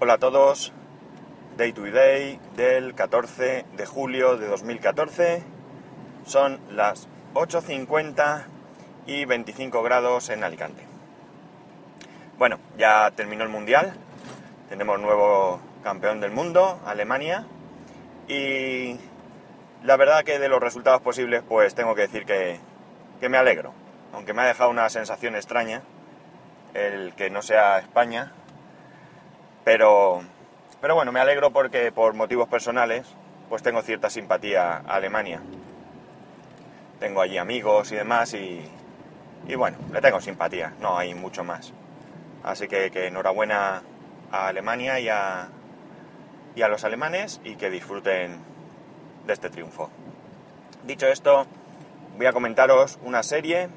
Hola a todos, Day to Day del 14 de julio de 2014. Son las 8.50 y 25 grados en Alicante. Bueno, ya terminó el Mundial, tenemos nuevo campeón del mundo, Alemania, y la verdad que de los resultados posibles pues tengo que decir que, que me alegro, aunque me ha dejado una sensación extraña el que no sea España, pero, pero bueno, me alegro porque por motivos personales pues tengo cierta simpatía a Alemania. Tengo allí amigos y demás y, y bueno, le tengo simpatía, no hay mucho más. Así que, que enhorabuena a Alemania y a, y a los alemanes y que disfruten de este triunfo. Dicho esto, voy a comentaros una serie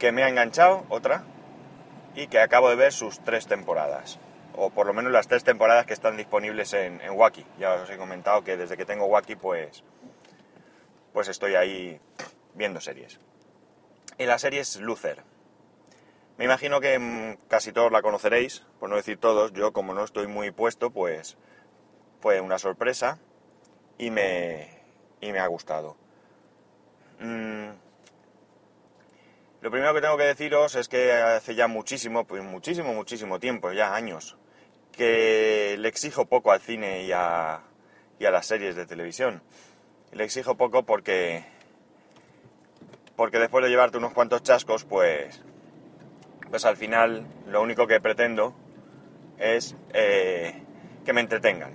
que me ha enganchado, otra, y que acabo de ver sus tres temporadas o por lo menos las tres temporadas que están disponibles en, en Wacky. Ya os he comentado que desde que tengo Wacky, pues, pues estoy ahí viendo series. Y la serie es Luther. Me imagino que mm, casi todos la conoceréis, por no decir todos. Yo, como no estoy muy puesto, pues fue una sorpresa y me, y me ha gustado. Mm, lo primero que tengo que deciros es que hace ya muchísimo, pues muchísimo, muchísimo tiempo, ya años, que le exijo poco al cine y a, y a las series de televisión. Le exijo poco porque, porque después de llevarte unos cuantos chascos, pues, pues al final lo único que pretendo es eh, que me entretengan.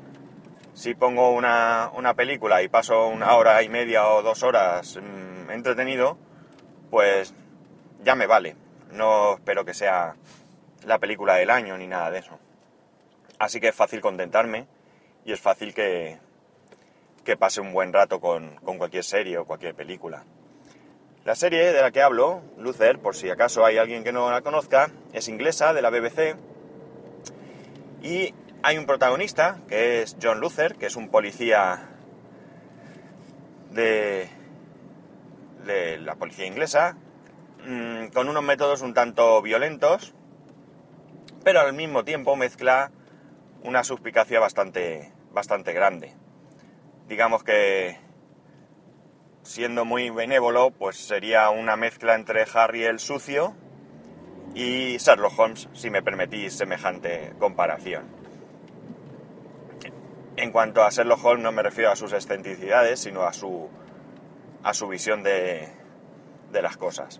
Si pongo una, película y paso una hora y media o dos horas mmm, entretenido, pues ya me vale. No espero que sea la película del año ni nada de eso. Así que es fácil contentarme y es fácil que, que pase un buen rato con, con, cualquier serie o cualquier película. La serie de la que hablo, Luther, por si acaso hay alguien que no la conozca, es inglesa, de la BBC, y hay un protagonista, que es John Luther, que es un policía de, de la policía inglesa, mmm, con unos métodos un tanto violentos, pero al mismo tiempo mezcla una suspicacia bastante, bastante grande. Digamos que, siendo muy benévolo, pues sería una mezcla entre Harry el sucio y Sherlock Holmes, si me permitís semejante comparación. En cuanto a Sherlock Holmes no me refiero a sus excentricidades, sino a su, a su visión de, de las cosas.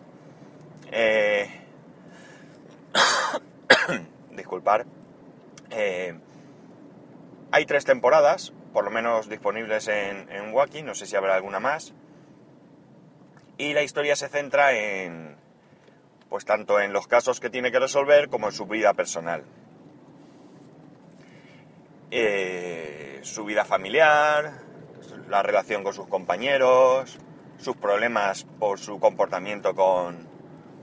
Eh... Disculpar. Eh, hay tres temporadas, por lo menos disponibles en, en Wacky, no sé si habrá alguna más. Y la historia se centra en, pues tanto en los casos que tiene que resolver como en su vida personal. Eh, su vida familiar, la relación con sus compañeros, sus problemas por su comportamiento con,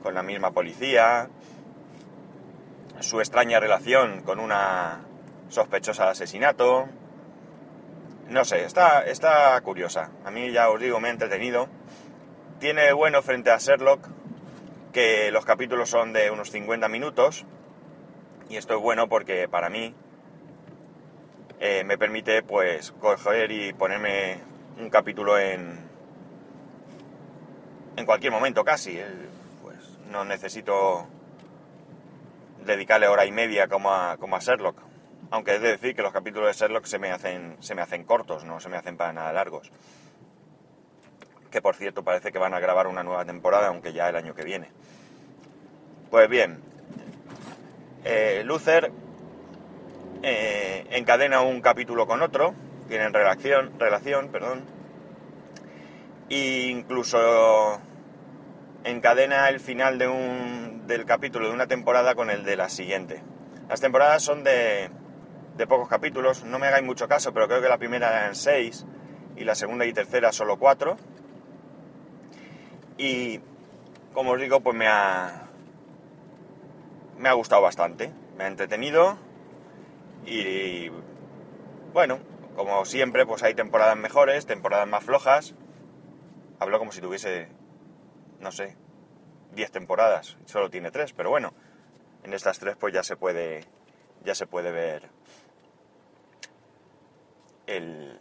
con la misma policía, su extraña relación con una sospechosa de asesinato. No sé, está, está curiosa. A mí ya os digo, me ha entretenido. Tiene bueno frente a Sherlock que los capítulos son de unos 50 minutos. Y esto es bueno porque para mí eh, me permite pues coger y ponerme un capítulo en, en cualquier momento casi. Pues no necesito dedicarle hora y media como a, como a Sherlock. Aunque he de decir que los capítulos de Sherlock se me hacen, se me hacen cortos, no se me hacen para nada largos. Que por cierto parece que van a grabar una nueva temporada, aunque ya el año que viene. Pues bien, eh, Luther eh, encadena un capítulo con otro, tienen relación, relación perdón, e incluso encadena el final de un, del capítulo de una temporada con el de la siguiente. Las temporadas son de, de pocos capítulos, no me hagáis mucho caso, pero creo que la primera eran seis y la segunda y tercera solo cuatro. Y como os digo, pues me ha, me ha gustado bastante, me ha entretenido y bueno, como siempre, pues hay temporadas mejores, temporadas más flojas. Hablo como si tuviese, no sé, 10 temporadas, solo tiene tres, pero bueno, en estas tres pues ya se puede ya se puede ver el,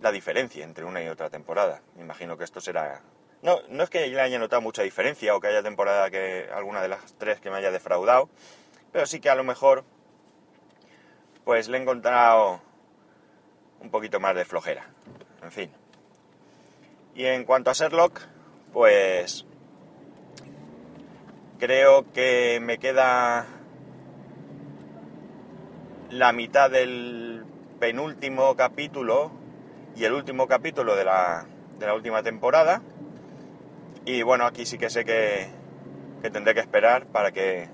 la diferencia entre una y otra temporada. Me imagino que esto será... No, no es que le haya notado mucha diferencia o que haya temporada que alguna de las tres que me haya defraudado, pero sí que a lo mejor pues le he encontrado un poquito más de flojera. En fin. Y en cuanto a Sherlock, pues creo que me queda la mitad del penúltimo capítulo y el último capítulo de la, de la última temporada. Y bueno, aquí sí que sé que, que tendré que esperar para que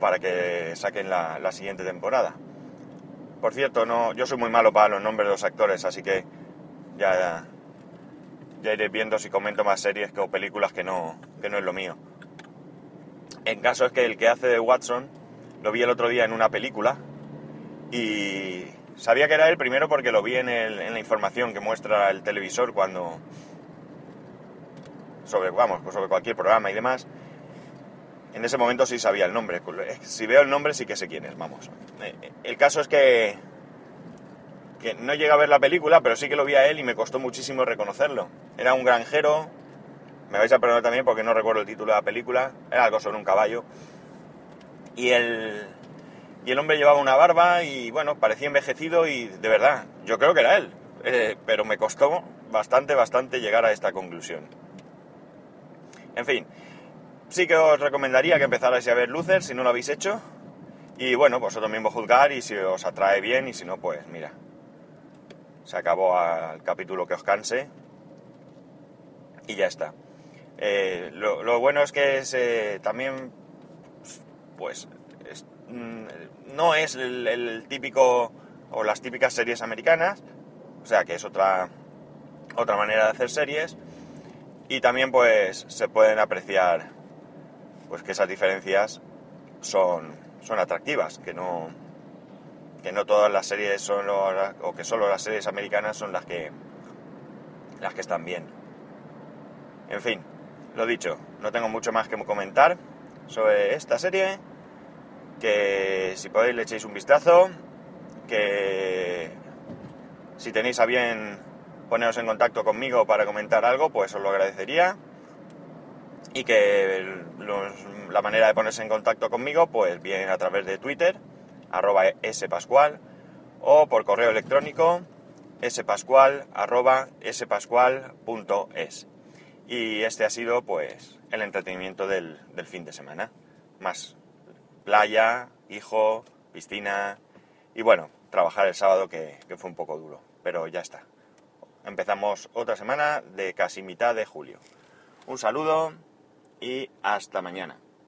para que saquen la, la, siguiente temporada. Por cierto, no, yo soy muy malo para los nombres de los actores, así que ya, ya iré viendo si comento más series o películas que no, que no es lo mío. En caso es que el que hace de Watson lo vi el otro día en una película y sabía que era él primero porque lo vi en, el, en la información que muestra el televisor cuando sobre vamos sobre cualquier programa y demás en ese momento sí sabía el nombre. Si veo el nombre sí que sé quién es, vamos. Eh, el caso es que, que no llegué a ver la película, pero sí que lo vi a él y me costó muchísimo reconocerlo. Era un granjero, me vais a perdonar también porque no recuerdo el título de la película, era algo sobre un caballo. Y el, y el hombre llevaba una barba y bueno, parecía envejecido y de verdad, yo creo que era él. Eh, pero me costó bastante, bastante llegar a esta conclusión. En fin, sí que os recomendaría que empezarais a ver Luther si no lo habéis hecho. Y bueno, vosotros mismos juzgar y si os atrae bien y si no, pues mira. Se acabó el capítulo que os canse. Y ya está. Eh, lo, bueno es que también, pues, no es el, típico o las típicas series americanas, o sea que es otra, otra manera de hacer series. Y también, pues, se pueden apreciar pues que esas diferencias son, son atractivas, que no, que no todas las series son o que solo las series americanas son las que las que están bien. En fin, lo dicho, no tengo mucho más que comentar sobre esta serie, que si podéis le echéis un vistazo, que si tenéis a bien poneros en contacto conmigo para comentar algo, pues os lo agradecería y que la manera de ponerse en contacto conmigo, pues bien a través de Twitter, arroba spascual, o por correo electrónico, spascual, arroba spascual.es. Y este ha sido, pues, el entretenimiento del, fin de semana. Más playa, hijo, piscina y bueno, trabajar el sábado que fue un poco duro, pero ya está. Empezamos otra semana de casi mitad de julio. Un saludo y hasta mañana.